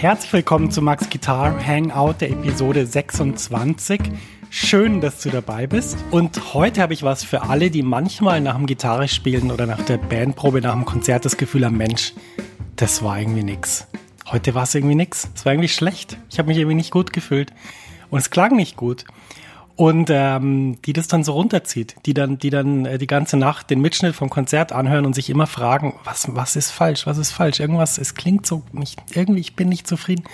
Herzlich willkommen zu Max Guitar Hangout der Episode 26. Schön, dass du dabei bist. Und heute habe ich was für alle, die manchmal nach dem Gitarre spielen oder nach der Bandprobe, nach dem Konzert das Gefühl haben, Mensch, das war irgendwie nix. Heute war es irgendwie nix. Es war irgendwie schlecht. Ich habe mich irgendwie nicht gut gefühlt. Und es klang nicht gut und ähm, die das dann so runterzieht, die dann, die dann äh, die ganze Nacht den Mitschnitt vom Konzert anhören und sich immer fragen, was, was ist falsch, was ist falsch, irgendwas, es klingt so nicht, irgendwie, ich bin nicht zufrieden.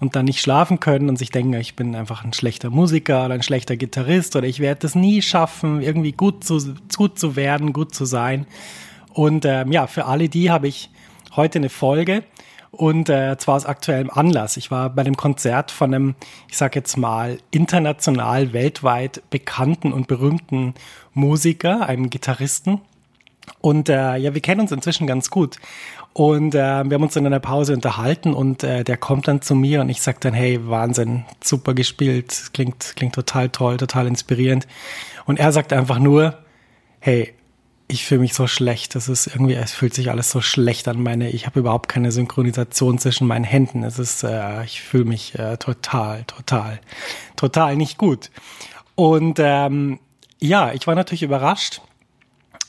Und dann nicht schlafen können und sich denken, ich bin einfach ein schlechter Musiker oder ein schlechter Gitarrist oder ich werde das nie schaffen, irgendwie gut zu, gut zu werden, gut zu sein. Und ähm, ja, für alle die habe ich heute eine Folge, und äh, zwar aus aktuellem Anlass. Ich war bei dem Konzert von einem, ich sage jetzt mal, international, weltweit bekannten und berühmten Musiker, einem Gitarristen. Und äh, ja, wir kennen uns inzwischen ganz gut. Und äh, wir haben uns in einer Pause unterhalten und äh, der kommt dann zu mir und ich sag dann, hey, Wahnsinn, super gespielt, klingt, klingt total toll, total inspirierend. Und er sagt einfach nur, hey, ich fühle mich so schlecht. Das ist irgendwie, es fühlt sich alles so schlecht an. Meine, ich habe überhaupt keine Synchronisation zwischen meinen Händen. Es ist, äh, ich fühle mich äh, total, total, total nicht gut. Und ähm, ja, ich war natürlich überrascht,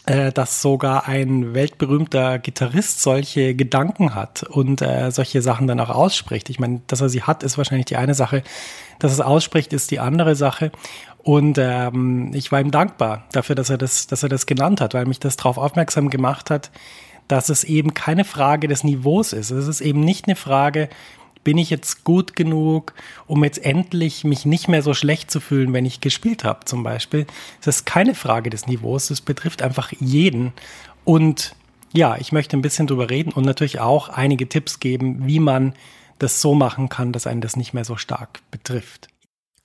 dass sogar ein weltberühmter Gitarrist solche Gedanken hat und äh, solche Sachen dann auch ausspricht. Ich meine, dass er sie hat, ist wahrscheinlich die eine Sache. Dass es ausspricht, ist die andere Sache. Und ähm, ich war ihm dankbar dafür, dass er das, dass er das genannt hat, weil mich das darauf aufmerksam gemacht hat, dass es eben keine Frage des Niveaus ist. Es ist eben nicht eine Frage, bin ich jetzt gut genug, um jetzt endlich mich nicht mehr so schlecht zu fühlen, wenn ich gespielt habe, zum Beispiel. Es ist keine Frage des Niveaus, es betrifft einfach jeden. Und ja, ich möchte ein bisschen drüber reden und natürlich auch einige Tipps geben, wie man das so machen kann, dass einen das nicht mehr so stark betrifft.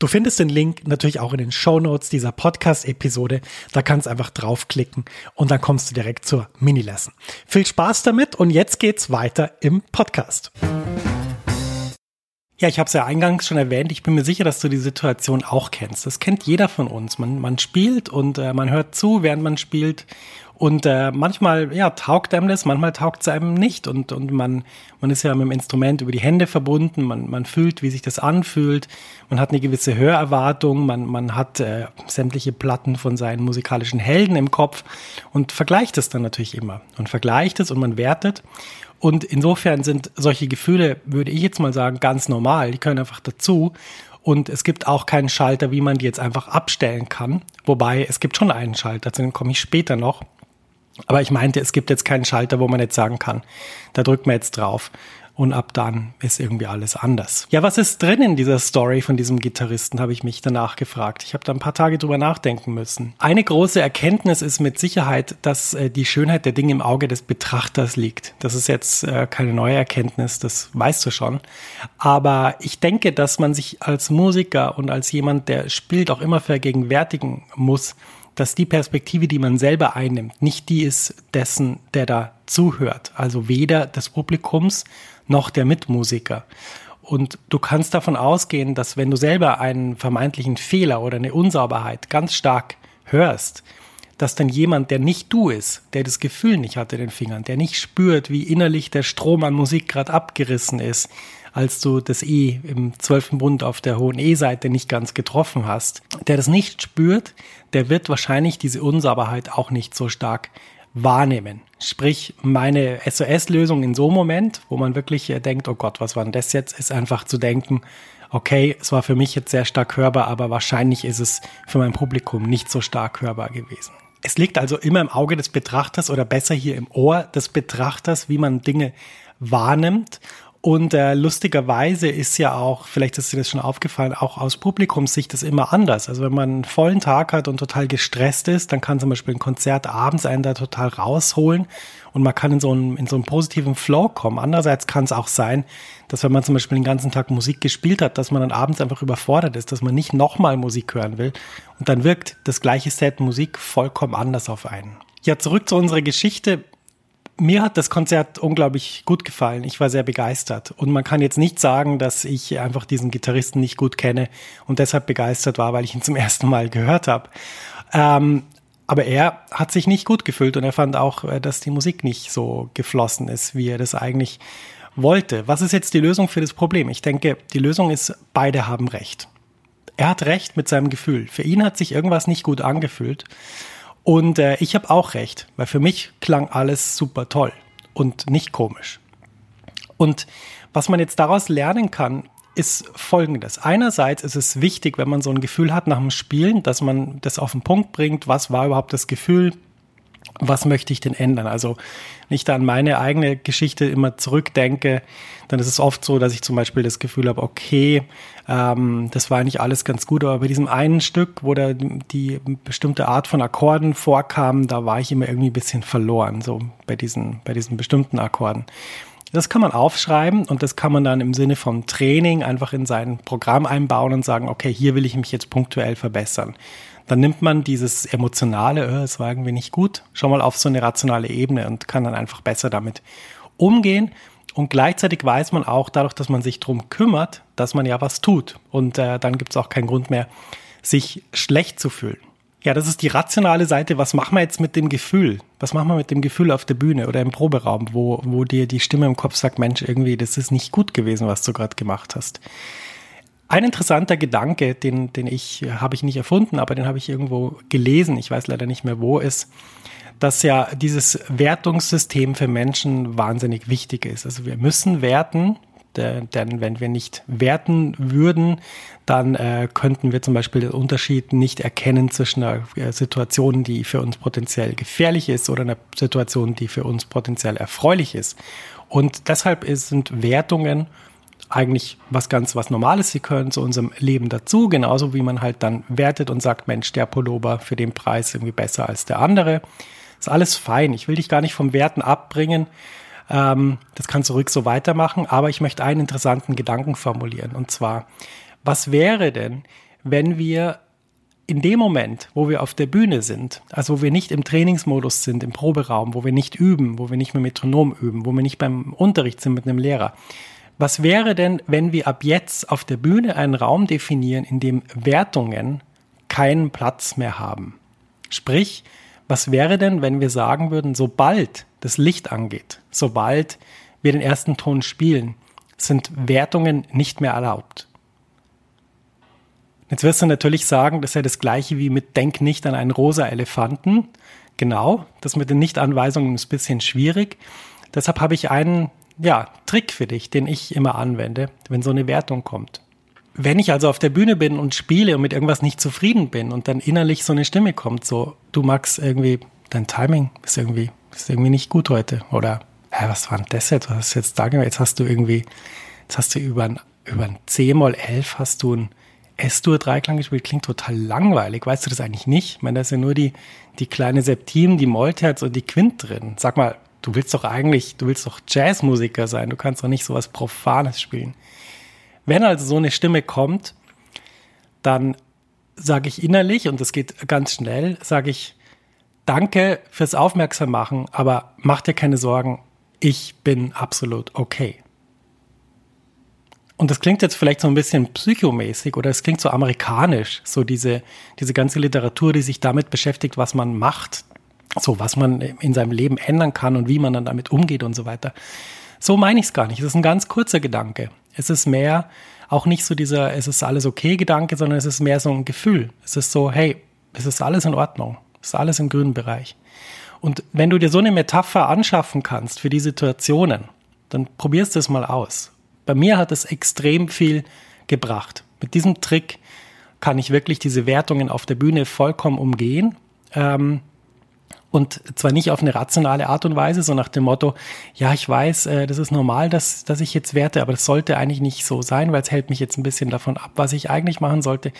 Du findest den Link natürlich auch in den Show Notes dieser Podcast-Episode. Da kannst du einfach draufklicken und dann kommst du direkt zur Mini-Lesson. Viel Spaß damit und jetzt geht's weiter im Podcast. Ja, ich habe es ja eingangs schon erwähnt. Ich bin mir sicher, dass du die Situation auch kennst. Das kennt jeder von uns. Man, man spielt und äh, man hört zu, während man spielt und äh, manchmal ja, taugt einem das, manchmal taugt es einem nicht. Und, und man, man ist ja mit dem Instrument über die Hände verbunden, man, man fühlt, wie sich das anfühlt, man hat eine gewisse Hörerwartung, man, man hat äh, sämtliche Platten von seinen musikalischen Helden im Kopf und vergleicht es dann natürlich immer. Und vergleicht es und man wertet. Und insofern sind solche Gefühle, würde ich jetzt mal sagen, ganz normal. Die können einfach dazu. Und es gibt auch keinen Schalter, wie man die jetzt einfach abstellen kann. Wobei es gibt schon einen Schalter, zu dem komme ich später noch. Aber ich meinte, es gibt jetzt keinen Schalter, wo man jetzt sagen kann, da drückt man jetzt drauf und ab dann ist irgendwie alles anders. Ja, was ist drin in dieser Story von diesem Gitarristen, habe ich mich danach gefragt. Ich habe da ein paar Tage drüber nachdenken müssen. Eine große Erkenntnis ist mit Sicherheit, dass äh, die Schönheit der Dinge im Auge des Betrachters liegt. Das ist jetzt äh, keine neue Erkenntnis, das weißt du schon. Aber ich denke, dass man sich als Musiker und als jemand, der spielt, auch immer vergegenwärtigen muss, dass die Perspektive, die man selber einnimmt, nicht die ist dessen, der da zuhört. Also weder des Publikums noch der Mitmusiker. Und du kannst davon ausgehen, dass wenn du selber einen vermeintlichen Fehler oder eine Unsauberheit ganz stark hörst, dass dann jemand, der nicht du ist, der das Gefühl nicht hat in den Fingern, der nicht spürt, wie innerlich der Strom an Musik gerade abgerissen ist, als du das E im zwölften Bund auf der hohen E-Seite nicht ganz getroffen hast, der das nicht spürt, der wird wahrscheinlich diese Unsauberheit auch nicht so stark wahrnehmen. Sprich, meine SOS-Lösung in so einem Moment, wo man wirklich denkt, oh Gott, was war denn das jetzt, ist einfach zu denken, okay, es war für mich jetzt sehr stark hörbar, aber wahrscheinlich ist es für mein Publikum nicht so stark hörbar gewesen. Es liegt also immer im Auge des Betrachters oder besser hier im Ohr des Betrachters, wie man Dinge wahrnimmt. Und äh, lustigerweise ist ja auch, vielleicht ist dir das schon aufgefallen, auch aus Publikumssicht das immer anders. Also wenn man einen vollen Tag hat und total gestresst ist, dann kann zum Beispiel ein Konzert abends einen da total rausholen und man kann in so einen, in so einen positiven Flow kommen. Andererseits kann es auch sein, dass wenn man zum Beispiel den ganzen Tag Musik gespielt hat, dass man dann abends einfach überfordert ist, dass man nicht nochmal Musik hören will. Und dann wirkt das gleiche Set Musik vollkommen anders auf einen. Ja, zurück zu unserer Geschichte mir hat das Konzert unglaublich gut gefallen. Ich war sehr begeistert. Und man kann jetzt nicht sagen, dass ich einfach diesen Gitarristen nicht gut kenne und deshalb begeistert war, weil ich ihn zum ersten Mal gehört habe. Ähm, aber er hat sich nicht gut gefühlt und er fand auch, äh, dass die Musik nicht so geflossen ist, wie er das eigentlich wollte. Was ist jetzt die Lösung für das Problem? Ich denke, die Lösung ist, beide haben recht. Er hat recht mit seinem Gefühl. Für ihn hat sich irgendwas nicht gut angefühlt. Und äh, ich habe auch recht, weil für mich klang alles super toll und nicht komisch. Und was man jetzt daraus lernen kann, ist folgendes. Einerseits ist es wichtig, wenn man so ein Gefühl hat nach dem Spielen, dass man das auf den Punkt bringt, was war überhaupt das Gefühl, was möchte ich denn ändern? Also nicht an meine eigene Geschichte immer zurückdenke, dann ist es oft so, dass ich zum Beispiel das Gefühl habe, okay, ähm, das war eigentlich alles ganz gut, aber bei diesem einen Stück, wo da die bestimmte Art von Akkorden vorkam, da war ich immer irgendwie ein bisschen verloren, so bei diesen, bei diesen bestimmten Akkorden. Das kann man aufschreiben und das kann man dann im Sinne von Training einfach in sein Programm einbauen und sagen, okay, hier will ich mich jetzt punktuell verbessern dann nimmt man dieses emotionale, äh, es war irgendwie nicht gut, schon mal auf so eine rationale Ebene und kann dann einfach besser damit umgehen. Und gleichzeitig weiß man auch, dadurch, dass man sich drum kümmert, dass man ja was tut. Und äh, dann gibt es auch keinen Grund mehr, sich schlecht zu fühlen. Ja, das ist die rationale Seite. Was machen wir jetzt mit dem Gefühl? Was machen wir mit dem Gefühl auf der Bühne oder im Proberaum, wo, wo dir die Stimme im Kopf sagt, Mensch, irgendwie, das ist nicht gut gewesen, was du gerade gemacht hast? Ein interessanter Gedanke, den, den ich, habe ich nicht erfunden, aber den habe ich irgendwo gelesen, ich weiß leider nicht mehr wo, ist, dass ja dieses Wertungssystem für Menschen wahnsinnig wichtig ist. Also wir müssen werten, denn wenn wir nicht werten würden, dann äh, könnten wir zum Beispiel den Unterschied nicht erkennen zwischen einer äh, Situation, die für uns potenziell gefährlich ist oder einer Situation, die für uns potenziell erfreulich ist. Und deshalb sind Wertungen eigentlich was ganz was Normales. Sie gehören zu unserem Leben dazu, genauso wie man halt dann wertet und sagt, Mensch, der Pullover für den Preis irgendwie besser als der andere. Ist alles fein. Ich will dich gar nicht vom Werten abbringen. Ähm, das kannst du ruhig so weitermachen. Aber ich möchte einen interessanten Gedanken formulieren. Und zwar, was wäre denn, wenn wir in dem Moment, wo wir auf der Bühne sind, also wo wir nicht im Trainingsmodus sind, im Proberaum, wo wir nicht üben, wo wir nicht mit Metronom üben, wo wir nicht beim Unterricht sind mit einem Lehrer, was wäre denn, wenn wir ab jetzt auf der Bühne einen Raum definieren, in dem Wertungen keinen Platz mehr haben? Sprich, was wäre denn, wenn wir sagen würden, sobald das Licht angeht, sobald wir den ersten Ton spielen, sind Wertungen nicht mehr erlaubt? Jetzt wirst du natürlich sagen, das ist ja das gleiche wie mit Denk nicht an einen rosa Elefanten. Genau, das mit den Nichtanweisungen ist ein bisschen schwierig. Deshalb habe ich einen ja, Trick für dich, den ich immer anwende, wenn so eine Wertung kommt. Wenn ich also auf der Bühne bin und spiele und mit irgendwas nicht zufrieden bin und dann innerlich so eine Stimme kommt, so, du Max, irgendwie, dein Timing ist irgendwie, ist irgendwie nicht gut heute. Oder, hä, was war denn das jetzt? Was hast du jetzt da gemacht? Jetzt hast du irgendwie, jetzt hast du über ein, über ein C-Moll 11 hast du ein S-Dur-Dreiklang gespielt. Klingt total langweilig. Weißt du das eigentlich nicht? Ich meine, da ist ja nur die, die kleine Septim, die Mollterz und die Quint drin. Sag mal, du willst doch eigentlich, du willst doch Jazzmusiker sein, du kannst doch nicht sowas Profanes spielen. Wenn also so eine Stimme kommt, dann sage ich innerlich, und das geht ganz schnell, sage ich, danke fürs Aufmerksam machen, aber mach dir keine Sorgen, ich bin absolut okay. und das klingt jetzt vielleicht so ein bisschen psychomäßig oder es klingt so amerikanisch, so diese, diese ganze Literatur, die sich damit beschäftigt, was man macht, so was man in seinem Leben ändern kann und wie man dann damit umgeht und so weiter. So meine ich es gar nicht. Es ist ein ganz kurzer Gedanke. Es ist mehr auch nicht so dieser, es ist alles okay Gedanke, sondern es ist mehr so ein Gefühl. Es ist so, hey, es ist alles in Ordnung. Es ist alles im grünen Bereich. Und wenn du dir so eine Metapher anschaffen kannst für die Situationen, dann probierst du es mal aus. Bei mir hat es extrem viel gebracht. Mit diesem Trick kann ich wirklich diese Wertungen auf der Bühne vollkommen umgehen. Ähm, und zwar nicht auf eine rationale Art und Weise, so nach dem Motto, ja, ich weiß, äh, das ist normal, dass, dass ich jetzt werte, aber das sollte eigentlich nicht so sein, weil es hält mich jetzt ein bisschen davon ab, was ich eigentlich machen sollte.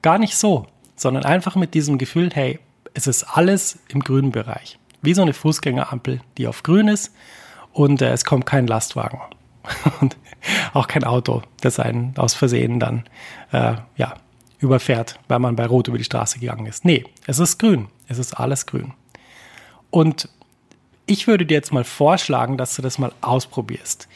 Gar nicht so, sondern einfach mit diesem Gefühl, hey, es ist alles im grünen Bereich. Wie so eine Fußgängerampel, die auf grün ist und äh, es kommt kein Lastwagen. und auch kein Auto, das einen aus Versehen dann äh, ja, überfährt, weil man bei Rot über die Straße gegangen ist. Nee, es ist grün. Es ist alles grün. Und ich würde dir jetzt mal vorschlagen, dass du das mal ausprobierst.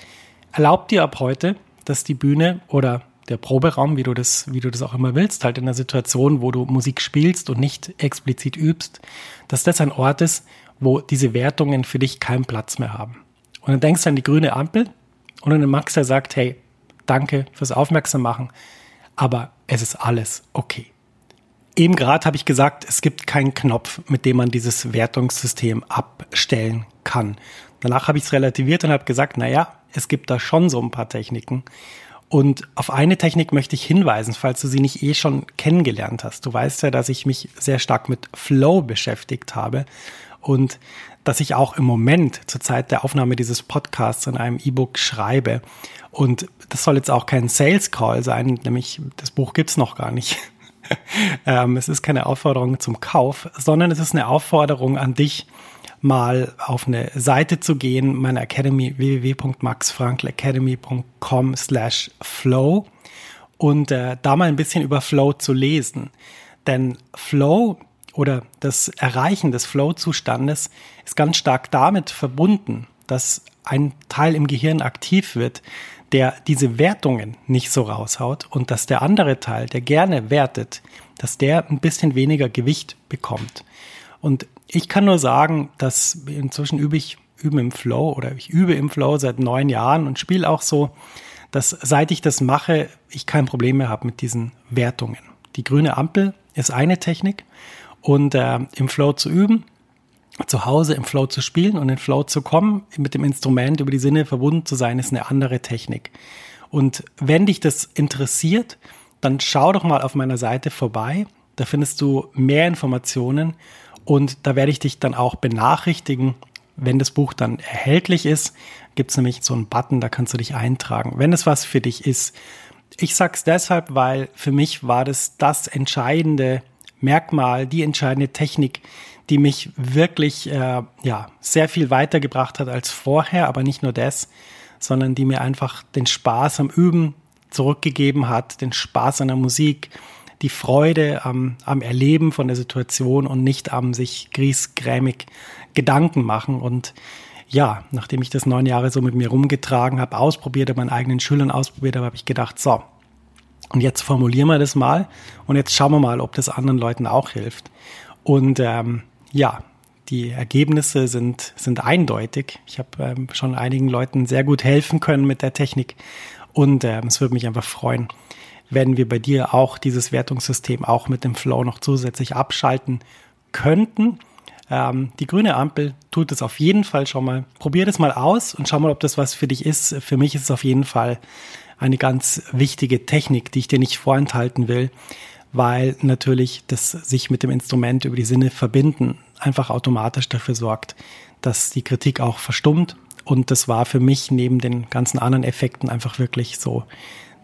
Erlaub dir ab heute, dass die Bühne oder der Proberaum, wie du das, wie du das auch immer willst, halt in einer Situation, wo du Musik spielst und nicht explizit übst, dass das ein Ort ist, wo diese Wertungen für dich keinen Platz mehr haben. Und dann denkst du an die grüne Ampel und dann Max, der sagt, hey, danke fürs Aufmerksam machen, aber es ist alles okay. Eben gerade habe ich gesagt, es gibt keinen Knopf, mit dem man dieses Wertungssystem abstellen kann. Danach habe ich es relativiert und habe gesagt, naja, es gibt da schon so ein paar Techniken. Und auf eine Technik möchte ich hinweisen, falls du sie nicht eh schon kennengelernt hast. Du weißt ja, dass ich mich sehr stark mit Flow beschäftigt habe und dass ich auch im Moment zur Zeit der Aufnahme dieses Podcasts in einem E-Book schreibe. Und das soll jetzt auch kein Sales Call sein, nämlich das Buch gibt's noch gar nicht. ähm, es ist keine Aufforderung zum Kauf, sondern es ist eine Aufforderung an dich, mal auf eine Seite zu gehen, meine Academy www.maxfrankelacademy.com slash flow und äh, da mal ein bisschen über Flow zu lesen. Denn Flow oder das Erreichen des Flow-Zustandes ist ganz stark damit verbunden, dass ein Teil im Gehirn aktiv wird, der diese Wertungen nicht so raushaut und dass der andere Teil, der gerne wertet, dass der ein bisschen weniger Gewicht bekommt. Und ich kann nur sagen, dass inzwischen übe ich üben im Flow oder ich übe im Flow seit neun Jahren und spiele auch so, dass seit ich das mache, ich kein Problem mehr habe mit diesen Wertungen. Die grüne Ampel ist eine Technik und äh, im Flow zu üben, zu Hause im Flow zu spielen und in Flow zu kommen, mit dem Instrument über die Sinne verbunden zu sein, ist eine andere Technik. Und wenn dich das interessiert, dann schau doch mal auf meiner Seite vorbei. Da findest du mehr Informationen und da werde ich dich dann auch benachrichtigen, wenn das Buch dann erhältlich ist. Gibt es nämlich so einen Button, da kannst du dich eintragen, wenn es was für dich ist. Ich sag's deshalb, weil für mich war das das entscheidende Merkmal, die entscheidende Technik, die mich wirklich äh, ja sehr viel weitergebracht hat als vorher, aber nicht nur das, sondern die mir einfach den Spaß am Üben zurückgegeben hat, den Spaß an der Musik, die Freude am, am Erleben von der Situation und nicht am sich griesgrämig Gedanken machen. Und ja, nachdem ich das neun Jahre so mit mir rumgetragen habe, ausprobiert, habe, meinen eigenen Schülern ausprobiert habe, habe ich gedacht, so, und jetzt formulieren wir das mal und jetzt schauen wir mal, ob das anderen Leuten auch hilft. Und ähm, ja, die Ergebnisse sind, sind eindeutig. Ich habe ähm, schon einigen Leuten sehr gut helfen können mit der Technik und ähm, es würde mich einfach freuen, wenn wir bei dir auch dieses Wertungssystem auch mit dem Flow noch zusätzlich abschalten könnten. Ähm, die grüne Ampel tut es auf jeden Fall schon mal. Probier das mal aus und schau mal, ob das was für dich ist. Für mich ist es auf jeden Fall eine ganz wichtige Technik, die ich dir nicht vorenthalten will, weil natürlich das sich mit dem Instrument über die Sinne verbinden einfach automatisch dafür sorgt, dass die Kritik auch verstummt. Und das war für mich neben den ganzen anderen Effekten einfach wirklich so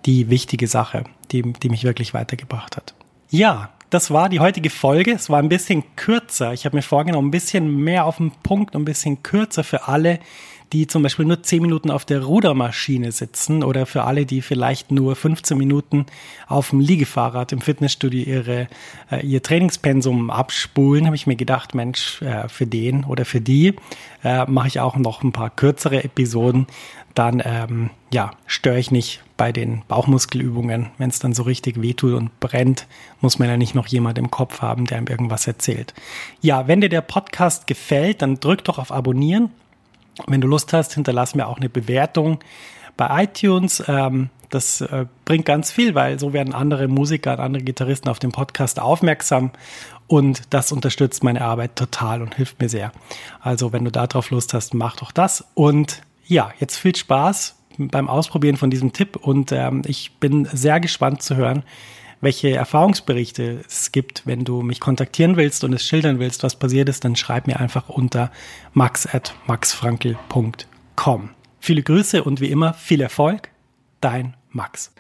die wichtige Sache, die, die mich wirklich weitergebracht hat. Ja, das war die heutige Folge. Es war ein bisschen kürzer. Ich habe mir vorgenommen, ein bisschen mehr auf den Punkt, ein bisschen kürzer für alle, die zum Beispiel nur 10 Minuten auf der Rudermaschine sitzen oder für alle, die vielleicht nur 15 Minuten auf dem Liegefahrrad im Fitnessstudio ihre, äh, ihr Trainingspensum abspulen, habe ich mir gedacht, Mensch, äh, für den oder für die äh, mache ich auch noch ein paar kürzere Episoden. Dann ähm, ja, störe ich nicht bei den Bauchmuskelübungen. Wenn es dann so richtig wehtut und brennt, muss man ja nicht noch jemand im Kopf haben, der ihm irgendwas erzählt. Ja, wenn dir der Podcast gefällt, dann drück doch auf Abonnieren wenn du Lust hast, hinterlass mir auch eine Bewertung bei iTunes. Ähm, das äh, bringt ganz viel, weil so werden andere Musiker und andere Gitarristen auf den Podcast aufmerksam und das unterstützt meine Arbeit total und hilft mir sehr. Also wenn du darauf Lust hast, mach doch das. Und ja, jetzt viel Spaß beim Ausprobieren von diesem Tipp und ähm, ich bin sehr gespannt zu hören, welche Erfahrungsberichte es gibt. Wenn du mich kontaktieren willst und es schildern willst, was passiert ist, dann schreib mir einfach unter max at maxfrankel.com. Viele Grüße und wie immer viel Erfolg, dein Max.